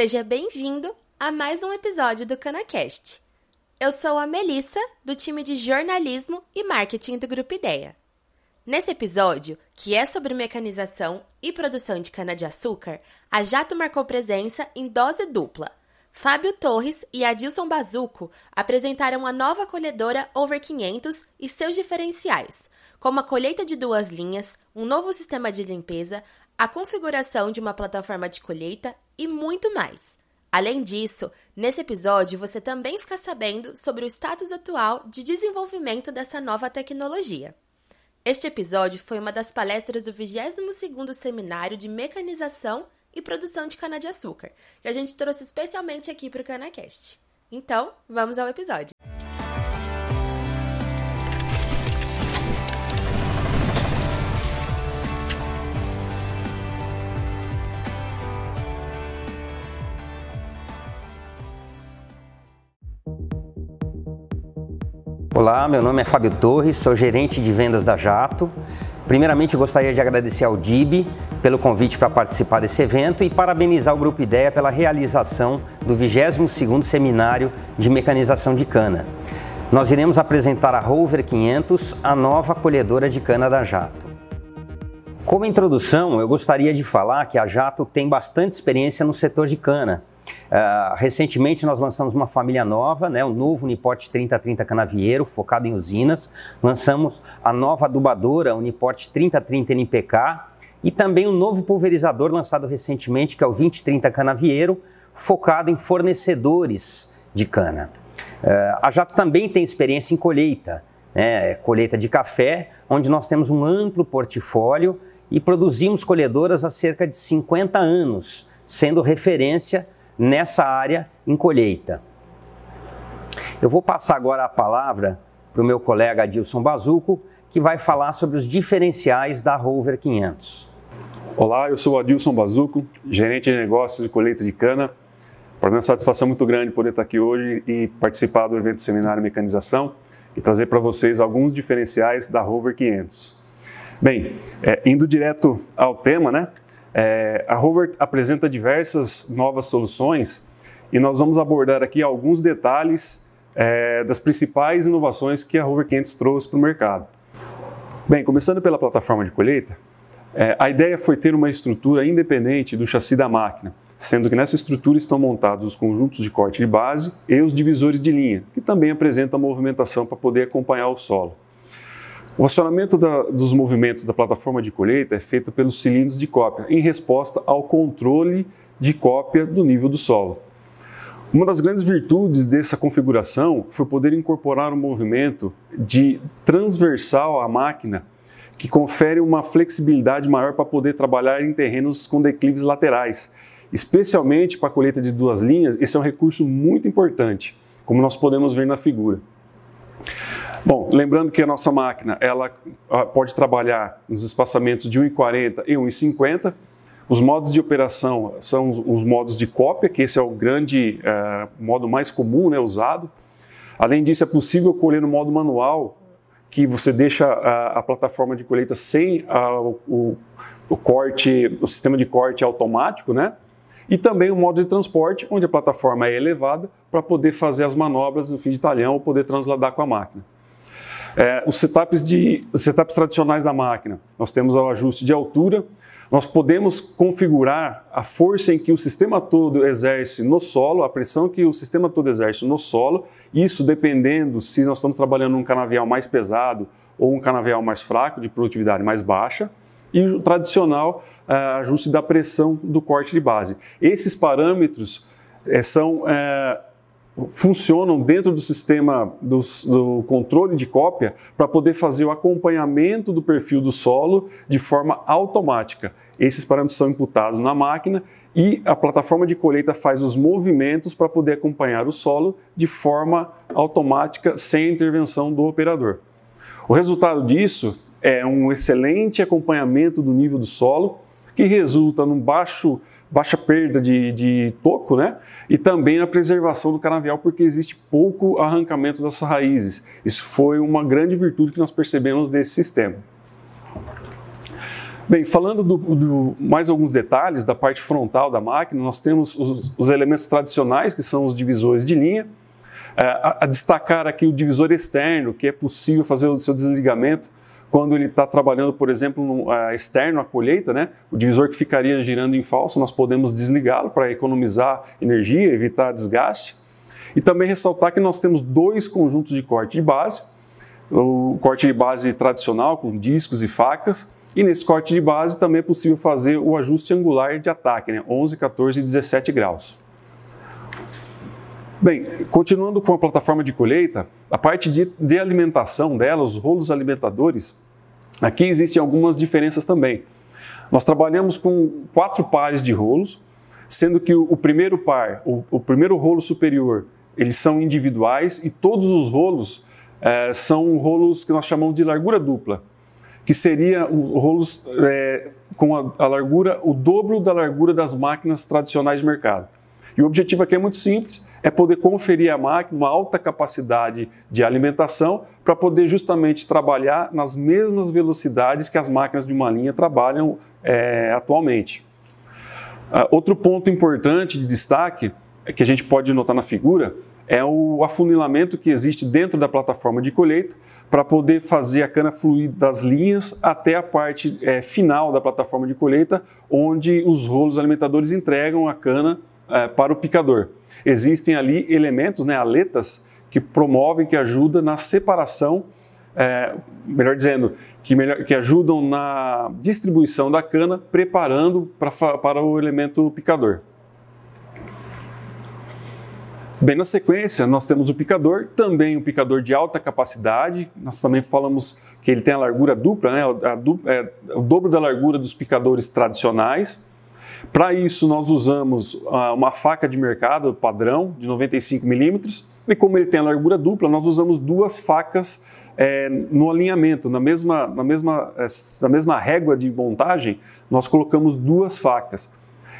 Seja bem-vindo a mais um episódio do CanaCast. Eu sou a Melissa, do time de jornalismo e marketing do Grupo Ideia. Nesse episódio, que é sobre mecanização e produção de cana-de-açúcar, a Jato marcou presença em dose dupla. Fábio Torres e Adilson Bazuco apresentaram a nova colhedora Over 500 e seus diferenciais, como a colheita de duas linhas, um novo sistema de limpeza, a configuração de uma plataforma de colheita e muito mais. Além disso, nesse episódio você também fica sabendo sobre o status atual de desenvolvimento dessa nova tecnologia. Este episódio foi uma das palestras do 22º Seminário de Mecanização e Produção de Cana-de-Açúcar, que a gente trouxe especialmente aqui para o CanaCast. Então, vamos ao episódio. Olá, meu nome é Fábio Torres, sou gerente de vendas da Jato. Primeiramente, gostaria de agradecer ao DIB pelo convite para participar desse evento e parabenizar o Grupo Ideia pela realização do 22º Seminário de Mecanização de Cana. Nós iremos apresentar a Rover 500, a nova colhedora de cana da Jato. Como introdução, eu gostaria de falar que a Jato tem bastante experiência no setor de cana Uh, recentemente nós lançamos uma família nova, né, o novo Uniporte 3030 Canavieiro, focado em usinas. Lançamos a nova adubadora Uniporte 3030 NPK e também um novo pulverizador lançado recentemente, que é o 2030 Canavieiro, focado em fornecedores de cana. Uh, a Jato também tem experiência em colheita, né, colheita de café, onde nós temos um amplo portfólio e produzimos colhedoras há cerca de 50 anos, sendo referência nessa área em colheita. Eu vou passar agora a palavra para o meu colega Adilson Bazuco, que vai falar sobre os diferenciais da Rover 500. Olá, eu sou o Adilson Bazuco, gerente de negócios de colheita de cana. Para mim é uma satisfação muito grande poder estar aqui hoje e participar do evento Seminário Mecanização e trazer para vocês alguns diferenciais da Rover 500. Bem, é, indo direto ao tema, né? É, a Hover apresenta diversas novas soluções e nós vamos abordar aqui alguns detalhes é, das principais inovações que a Hover 500 trouxe para o mercado. Bem, começando pela plataforma de colheita, é, a ideia foi ter uma estrutura independente do chassi da máquina, sendo que nessa estrutura estão montados os conjuntos de corte de base e os divisores de linha, que também apresentam movimentação para poder acompanhar o solo. O acionamento da, dos movimentos da plataforma de colheita é feito pelos cilindros de cópia, em resposta ao controle de cópia do nível do solo. Uma das grandes virtudes dessa configuração foi poder incorporar um movimento de transversal à máquina, que confere uma flexibilidade maior para poder trabalhar em terrenos com declives laterais. Especialmente para a colheita de duas linhas, esse é um recurso muito importante, como nós podemos ver na figura. Bom, lembrando que a nossa máquina ela pode trabalhar nos espaçamentos de 1,40 e 1,50. Os modos de operação são os modos de cópia, que esse é o grande é, modo mais comum né, usado. Além disso, é possível colher no modo manual, que você deixa a, a plataforma de colheita sem a, o, o, corte, o sistema de corte automático, né? E também o modo de transporte, onde a plataforma é elevada para poder fazer as manobras no fim de talhão ou poder transladar com a máquina. É, os, setups de, os setups tradicionais da máquina, nós temos o ajuste de altura, nós podemos configurar a força em que o sistema todo exerce no solo, a pressão que o sistema todo exerce no solo, isso dependendo se nós estamos trabalhando num canavial mais pesado ou um canavial mais fraco, de produtividade mais baixa, e o tradicional uh, ajuste da pressão do corte de base. Esses parâmetros uh, são uh, funcionam dentro do sistema do, do controle de cópia para poder fazer o acompanhamento do perfil do solo de forma automática. Esses parâmetros são imputados na máquina e a plataforma de colheita faz os movimentos para poder acompanhar o solo de forma automática, sem intervenção do operador. O resultado disso é um excelente acompanhamento do nível do solo, que resulta num baixo baixa perda de, de toco, né? E também a preservação do canavial, porque existe pouco arrancamento das raízes. Isso foi uma grande virtude que nós percebemos desse sistema. Bem, falando do, do, mais alguns detalhes da parte frontal da máquina, nós temos os, os elementos tradicionais, que são os divisores de linha, é, a, a, destacar aqui o divisor externo, que é possível fazer o seu desligamento quando ele está trabalhando, por exemplo, no, uh, externo à colheita, né? o divisor que ficaria girando em falso, nós podemos desligá-lo para economizar energia, evitar desgaste. E também ressaltar que nós temos dois conjuntos de corte de base, o corte de base tradicional com discos e facas, e nesse corte de base também é possível fazer o ajuste angular de ataque, né? 11, 14 e 17 graus. Bem, continuando com a plataforma de colheita, a parte de, de alimentação dela, os rolos alimentadores, aqui existem algumas diferenças também. Nós trabalhamos com quatro pares de rolos, sendo que o, o primeiro par, o, o, primeiro rolo superior, eles são individuais e todos os rolos é, são rolos que nós chamamos de largura dupla que seria rolos é, com a, a, largura, o dobro da largura das máquinas tradicionais de mercado. E o objetivo aqui é muito simples, é poder conferir à máquina uma alta capacidade de alimentação para poder justamente trabalhar nas mesmas velocidades que as máquinas de uma linha trabalham é, atualmente. Uh, outro ponto importante de destaque é que a gente pode notar na figura é o afunilamento que existe dentro da plataforma de colheita, para poder fazer a cana fluir das linhas até a parte é, final da plataforma de colheita, onde os rolos alimentadores entregam a cana é, para o picador. Existem ali elementos, né, aletas, que promovem, que ajudam na separação, é, melhor dizendo, que, melhor, que ajudam na distribuição da cana, preparando pra, para o elemento picador. Bem, na sequência, nós temos o picador, também um picador de alta capacidade. Nós também falamos que ele tem a largura dupla, né? A, é, o dobro da largura dos picadores tradicionais. Para isso, nós usamos uh, uma faca de mercado padrão de 95 milímetros. E como ele tem a largura dupla, nós usamos duas facas é, no alinhamento, na mesma, na, mesma, é, na mesma régua de montagem, nós colocamos duas facas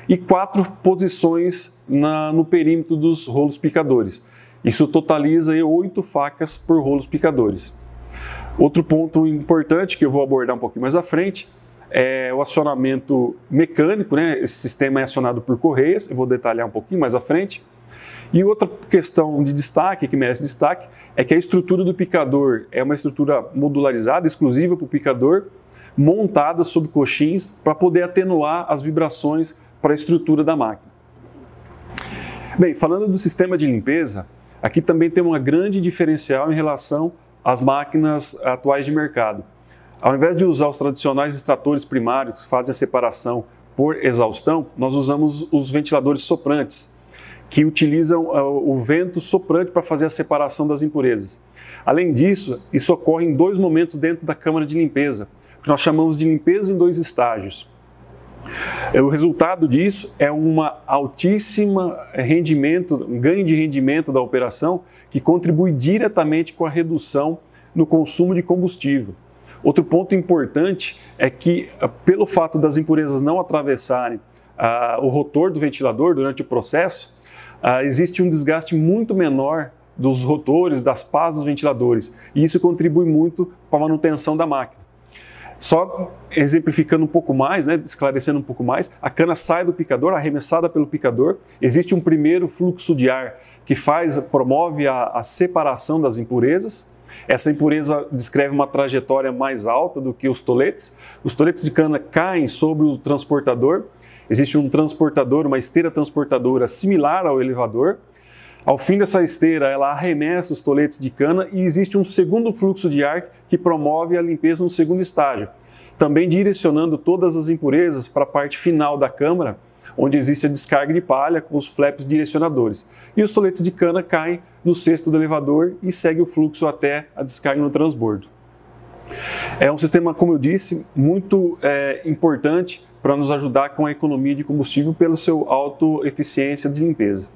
e quatro posições na, no perímetro dos rolos picadores. Isso totaliza aí, oito facas por rolos picadores. Outro ponto importante que eu vou abordar um pouquinho mais à frente é o acionamento mecânico, né? Esse sistema é acionado por correias, eu vou detalhar um pouquinho mais à frente. E outra questão de destaque, que merece destaque, é que a estrutura do picador é uma estrutura modularizada, exclusiva para o picador, montada sobre coxins para poder atenuar as vibrações para a estrutura da máquina. Bem, falando do sistema de limpeza, aqui também tem uma grande diferencial em relação às máquinas atuais de mercado. Ao invés de usar os tradicionais extratores primários que fazem a separação por exaustão, nós usamos os ventiladores soprantes, que utilizam uh, o vento soprante para fazer a separação das impurezas. Além disso, isso ocorre em dois momentos dentro da câmara de limpeza, que nós chamamos de limpeza em dois estágios. O resultado disso é um altíssimo rendimento, um ganho de rendimento da operação que contribui diretamente com a redução no consumo de combustível. Outro ponto importante é que, ah, pelo fato das impurezas não atravessarem ah, o rotor do ventilador durante o processo, ah, existe um desgaste muito menor dos rotores, das pás dos ventiladores, e isso contribui muito para a manutenção da máquina. Só exemplificando um pouco mais, né, esclarecendo um pouco mais, a cana sai do picador, arremessada pelo picador. Existe um primeiro fluxo de ar que faz, promove a, a separação das impurezas. Essa impureza descreve uma trajetória mais alta do que os toletes. Os toletes de cana caem sobre o transportador. Existe um transportador, uma esteira transportadora similar ao elevador. Ao fim dessa esteira, ela arremessa os toletes de cana e existe um segundo fluxo de ar que promove a limpeza no segundo estágio, também direcionando todas as impurezas para a parte final da câmara, onde existe a descarga de palha com os flaps direcionadores. E os toletes de cana caem no cesto do elevador e segue o fluxo até a descarga no transbordo. É um sistema, como eu disse, muito é, importante para nos ajudar com a economia de combustível pela sua autoeficiência de limpeza.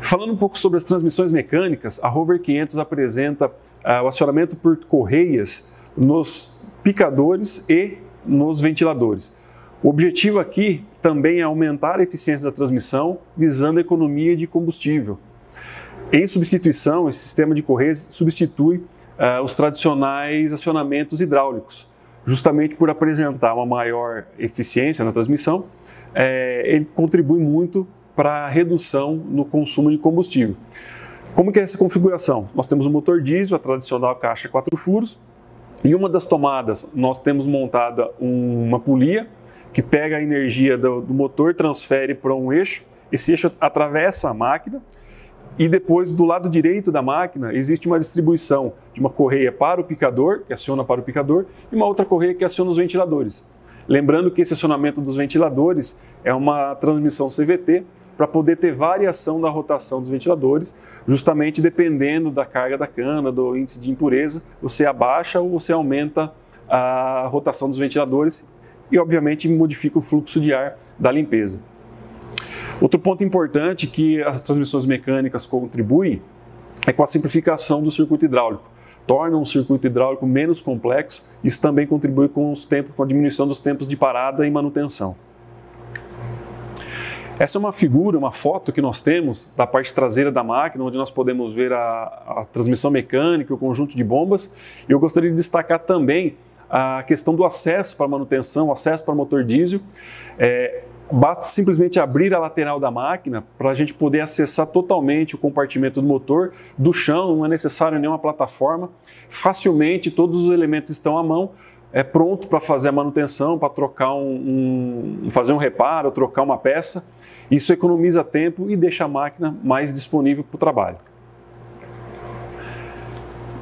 Falando um pouco sobre as transmissões mecânicas, a Rover 500 apresenta uh, o acionamento por correias nos picadores e nos ventiladores. O objetivo aqui também é aumentar a eficiência da transmissão, visando a economia de combustível. Em substituição, esse sistema de correias substitui uh, os tradicionais acionamentos hidráulicos, justamente por apresentar uma maior eficiência na transmissão, é, ele contribui muito para a redução no consumo de combustível. Como que é essa configuração? Nós temos o motor diesel, a tradicional caixa quatro furos, e uma das tomadas nós temos montada uma polia que pega a energia do, do motor, transfere para um eixo, esse eixo atravessa a máquina e depois do lado direito da máquina existe uma distribuição de uma correia para o picador, que aciona para o picador, e uma outra correia que aciona os ventiladores. Lembrando que esse acionamento dos ventiladores é uma transmissão CVT para poder ter variação da rotação dos ventiladores, justamente dependendo da carga da cana, do índice de impureza, você abaixa ou você aumenta a rotação dos ventiladores e, obviamente, modifica o fluxo de ar da limpeza. Outro ponto importante que as transmissões mecânicas contribuem é com a simplificação do circuito hidráulico. Torna um circuito hidráulico menos complexo, isso também contribui com, os tempos, com a diminuição dos tempos de parada e manutenção. Essa é uma figura, uma foto que nós temos da parte traseira da máquina, onde nós podemos ver a, a transmissão mecânica, o conjunto de bombas. E eu gostaria de destacar também a questão do acesso para manutenção, acesso para motor diesel. É, basta simplesmente abrir a lateral da máquina para a gente poder acessar totalmente o compartimento do motor do chão, não é necessário nenhuma plataforma. Facilmente todos os elementos estão à mão, é pronto para fazer a manutenção, para trocar um, um, fazer um reparo, trocar uma peça. Isso economiza tempo e deixa a máquina mais disponível para o trabalho.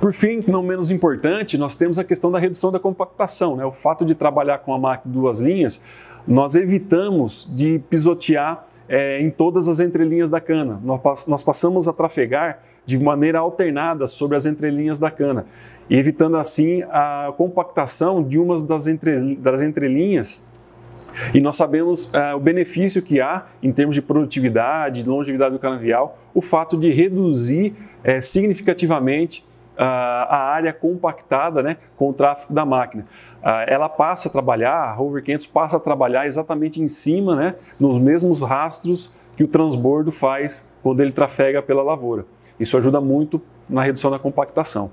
Por fim, não menos importante, nós temos a questão da redução da compactação. Né? O fato de trabalhar com a máquina de duas linhas, nós evitamos de pisotear é, em todas as entrelinhas da cana. Nós, passamos a trafegar de maneira alternada sobre as entrelinhas da cana, evitando assim a compactação de umas das, entre, das entrelinhas e nós sabemos uh, o benefício que há em termos de produtividade, de longevidade do canavial, o fato de reduzir uh, significativamente a área compactada né, com o tráfego da máquina. ela passa a trabalhar, a Rover 500 passa a trabalhar exatamente em cima, né, nos mesmos rastros que o transbordo faz quando ele trafega pela lavoura. Isso ajuda muito na redução da compactação.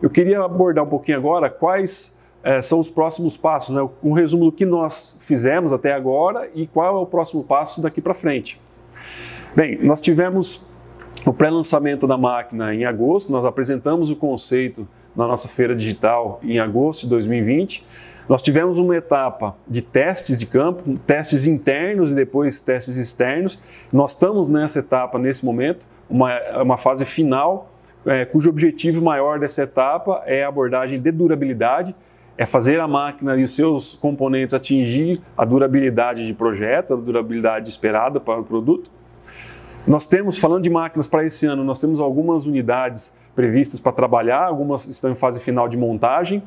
Eu queria abordar um pouquinho agora quais é, são os próximos passos, né? um resumo do que nós fizemos até agora e qual é o próximo passo daqui para frente. Bem, nós tivemos o pré-lançamento da máquina em agosto, nós apresentamos o conceito na nossa feira digital em agosto de 2020. Nós tivemos uma etapa de testes de campo, testes internos e depois testes externos. Nós estamos nessa etapa nesse momento, uma, uma fase final, é, cujo objetivo maior dessa etapa é a abordagem de durabilidade, é fazer a máquina e os seus componentes atingir a durabilidade de projeto, a durabilidade esperada para o produto. Nós temos, falando de máquinas para esse ano, nós temos algumas unidades previstas para trabalhar, algumas estão em fase final de montagem.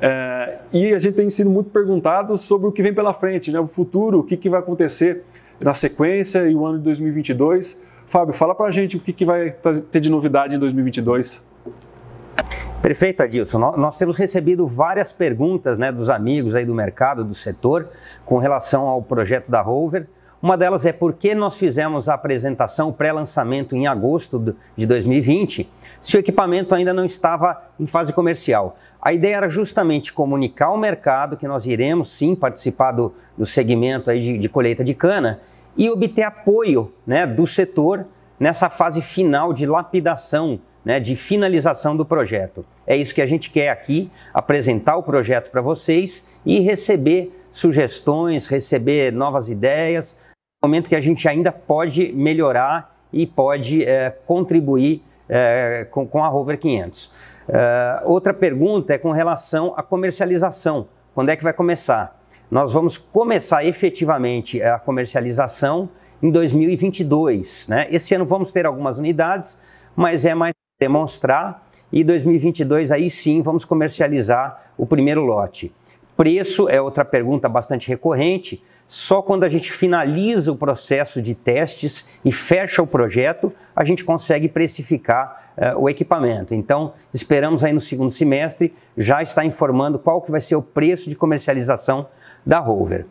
É, e a gente tem sido muito perguntado sobre o que vem pela frente, né? o futuro, o que, que vai acontecer na sequência e o ano de 2022. Fábio, fala para a gente o que, que vai ter de novidade em 2022. Perfeito, Adilson. Nós temos recebido várias perguntas né, dos amigos aí do mercado, do setor, com relação ao projeto da Rover. Uma delas é por que nós fizemos a apresentação, pré-lançamento em agosto de 2020, se o equipamento ainda não estava em fase comercial. A ideia era justamente comunicar ao mercado que nós iremos sim participar do, do segmento aí de, de colheita de cana e obter apoio né, do setor nessa fase final de lapidação né, de finalização do projeto. É isso que a gente quer aqui, apresentar o projeto para vocês e receber sugestões, receber novas ideias, momento que a gente ainda pode melhorar e pode é, contribuir é, com, com, a Rover 500. É, outra pergunta é com relação à comercialização. Quando é que vai começar? Nós vamos começar efetivamente a comercialização em 2022. Né? Esse ano vamos ter algumas unidades, mas é mais demonstrar e 2022 aí sim vamos comercializar o primeiro lote. Preço é outra pergunta bastante recorrente. Só quando a gente finaliza o processo de testes e fecha o projeto, a gente consegue precificar uh, o equipamento. Então, esperamos aí no segundo semestre já estar informando qual que vai ser o preço de comercialização da Rover.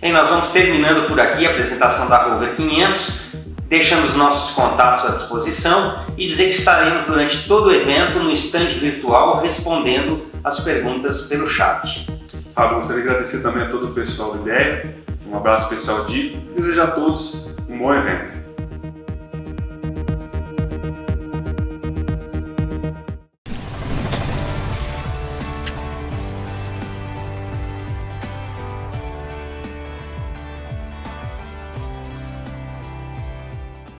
Bem, nós vamos terminando por aqui a apresentação da Rover 500 deixando os nossos contatos à disposição e dizer que estaremos durante todo o evento no estande virtual respondendo as perguntas pelo chat. Fábio, gostaria de agradecer também a todo o pessoal do IDEA, um abraço especial de desejar a todos um bom evento.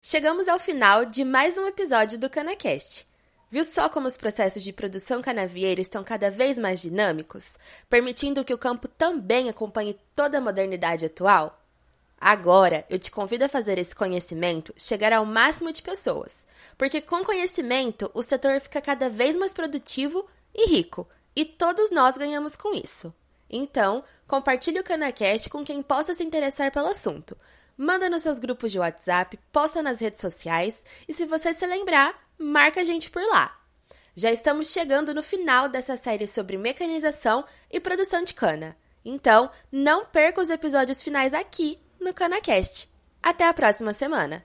Chegamos ao final de mais um episódio do CanaCast. Viu só como os processos de produção canavieira estão cada vez mais dinâmicos, permitindo que o campo também acompanhe toda a modernidade atual? Agora, eu te convido a fazer esse conhecimento chegar ao máximo de pessoas, porque com conhecimento o setor fica cada vez mais produtivo e rico, e todos nós ganhamos com isso. Então, compartilhe o CanaCast com quem possa se interessar pelo assunto. Manda nos seus grupos de WhatsApp, posta nas redes sociais e se você se lembrar, marca a gente por lá. Já estamos chegando no final dessa série sobre mecanização e produção de cana. Então, não perca os episódios finais aqui no CanaCast. Até a próxima semana!